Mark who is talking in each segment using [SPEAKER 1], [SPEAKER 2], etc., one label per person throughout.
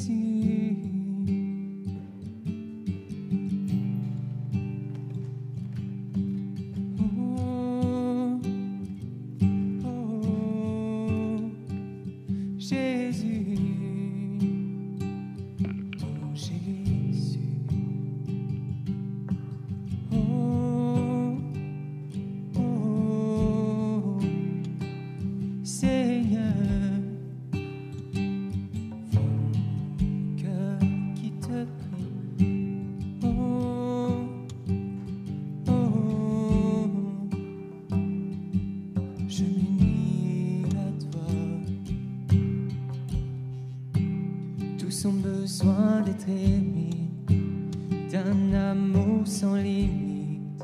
[SPEAKER 1] you. Ont besoin d'être aimés, d'un amour sans limite.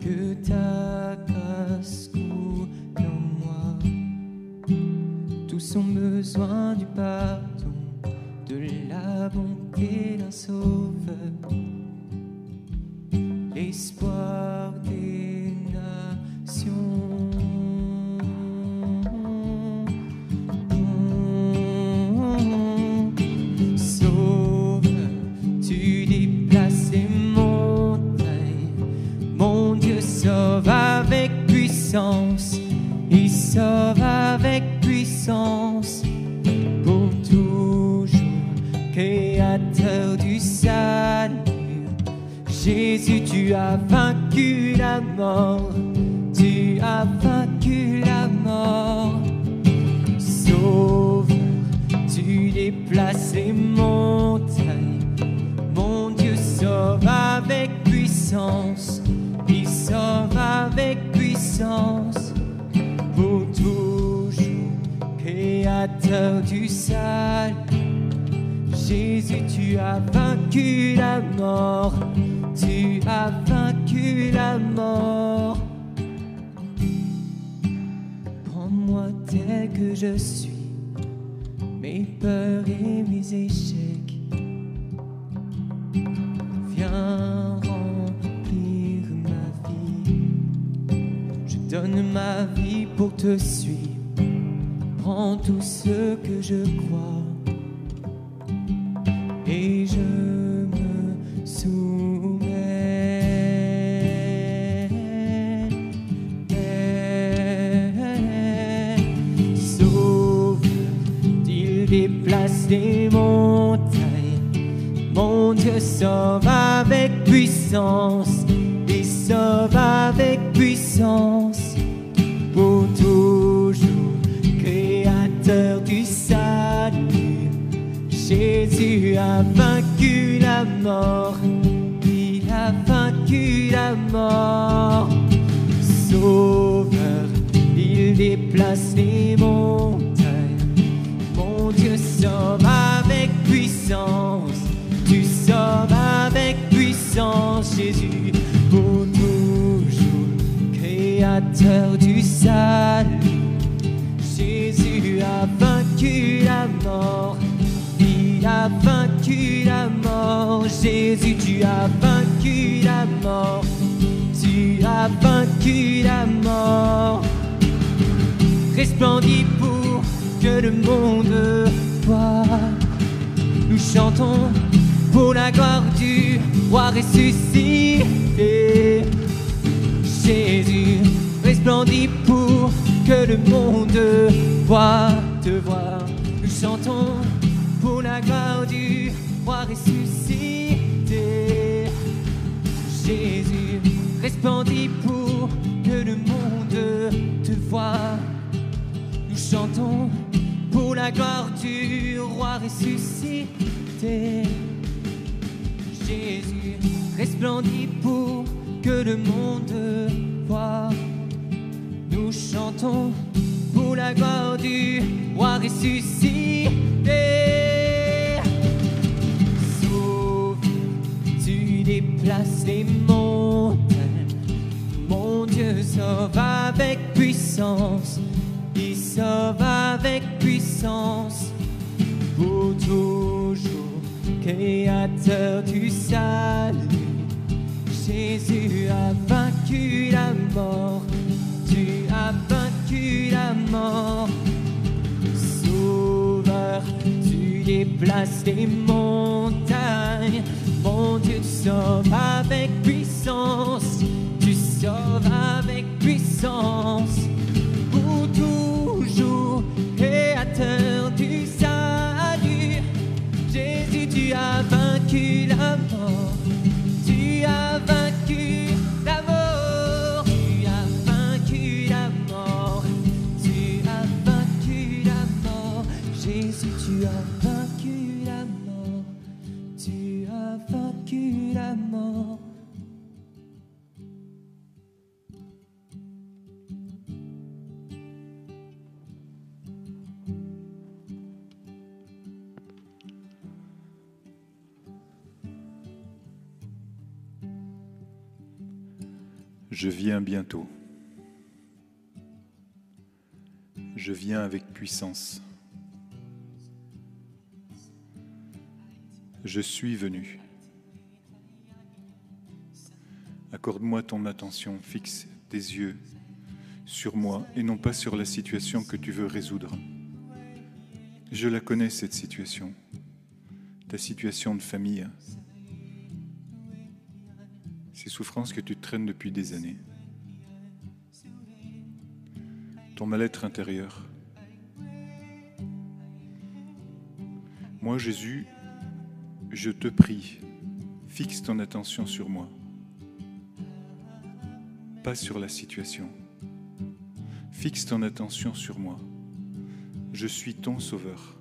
[SPEAKER 1] Que ta grâce coule en moi. Tous ont besoin du pardon, de la bonté d'un sauveur. L'espoir Il sauve avec puissance. Pour toujours, créateur du salut. Jésus, tu as vaincu la mort. Tu as vaincu la mort. Sauveur, tu déplaces les montagnes. Mon Dieu sauve avec puissance. Pour toujours, créateur du salut. Jésus, tu as vaincu la mort. Tu as vaincu la mort. Prends-moi tel que je suis, mes peurs et mes échecs. Viens donne ma vie pour te suivre. Prends tout ce que je crois et je me soumets. Sauveur, il déplace les montagnes. Mon Dieu sauve avec puissance. Il sauve avec puissance. A vaincu la mort, il a vaincu la mort. Sauveur, il déplace les montagnes. Mon Dieu sauve avec puissance, tu sauves avec puissance, Jésus, pour toujours, créateur du salut. Jésus a vaincu la mort. Il a vaincu la mort, Jésus, tu as vaincu la mort, tu as vaincu la mort. Resplendis pour que le monde voit. Nous chantons pour la gloire du roi ressuscité. Jésus, resplendis pour que le monde voit te voir. Nous chantons ressuscité. Jésus, resplendis pour que le monde te voie. Nous chantons pour la gloire du roi ressuscité. Jésus, resplendis pour que le monde voit. Nous chantons pour la gloire du roi ressuscité. Montagnes. Mon Dieu sauve avec puissance. Il sauve avec puissance. Pour toujours, créateur du salut. Jésus a vaincu la mort. Tu as vaincu la mort. Sauveur, tu déplaces les montagnes. Mon Dieu, tu sauves avec puissance. Tu sauves avec puissance.
[SPEAKER 2] Je viens bientôt. Je viens avec puissance. Je suis venu. Accorde-moi ton attention, fixe tes yeux sur moi et non pas sur la situation que tu veux résoudre. Je la connais, cette situation, ta situation de famille, ces souffrances que tu traînes depuis des années, ton mal-être intérieur. Moi, Jésus, je te prie, fixe ton attention sur moi, pas sur la situation. Fixe ton attention sur moi. Je suis ton sauveur.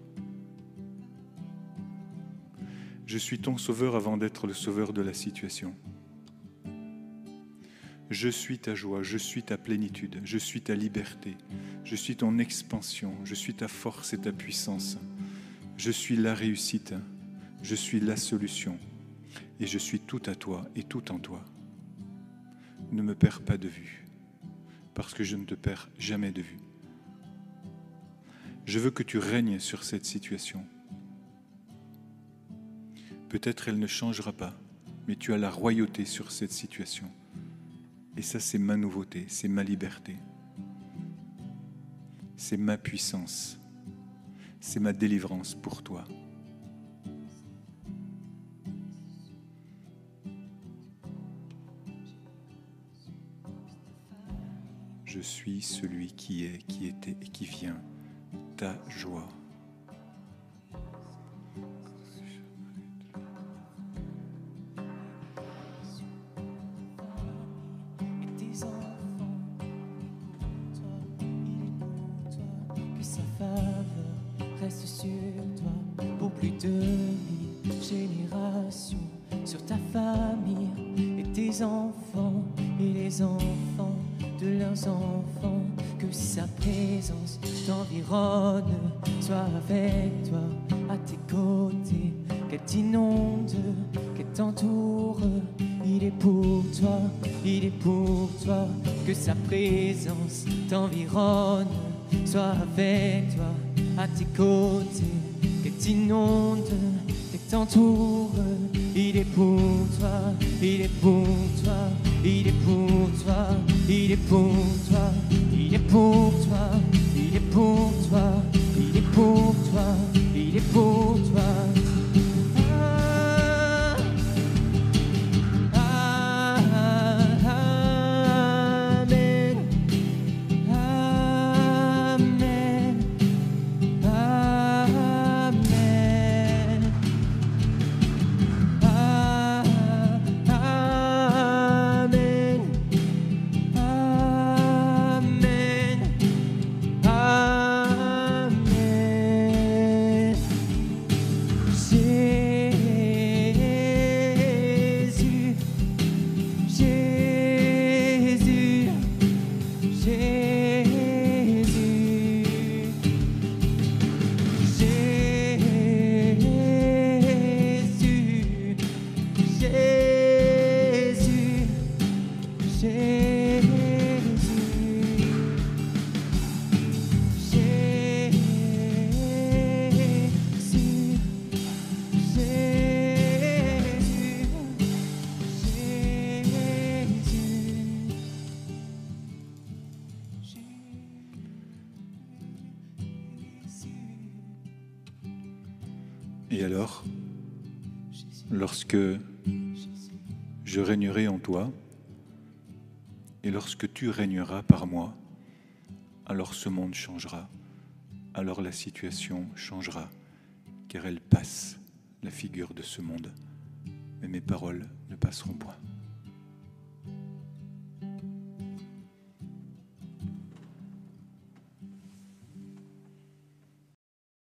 [SPEAKER 2] Je suis ton sauveur avant d'être le sauveur de la situation. Je suis ta joie, je suis ta plénitude, je suis ta liberté, je suis ton expansion, je suis ta force et ta puissance. Je suis la réussite, je suis la solution et je suis tout à toi et tout en toi. Ne me perds pas de vue parce que je ne te perds jamais de vue. Je veux que tu règnes sur cette situation. Peut-être elle ne changera pas, mais tu as la royauté sur cette situation. Et ça, c'est ma nouveauté, c'est ma liberté. C'est ma puissance. C'est ma délivrance pour toi. Je suis celui qui est, qui était et qui vient, ta joie.
[SPEAKER 1] Sur toi pour plus de mille générations. Sur ta famille et tes enfants et les enfants de leurs enfants. Que sa présence t'environne, soit avec toi, à tes côtés, qu'elle t'inonde, qu'elle t'entoure. Il est pour toi, il est pour toi, que sa présence t'environne, soit avec toi, à tes côtés, qu'elle t'inonde, qu'elle t'entoure. Il est pour toi, il est pour toi, il est pour toi, il est pour toi, il est pour toi, il est pour toi, il est pour toi, il est pour toi.
[SPEAKER 2] Et alors, lorsque je régnerai en toi, et lorsque tu régneras par moi, alors ce monde changera, alors la situation changera, car elle passe la figure de ce monde, mais mes paroles ne passeront point.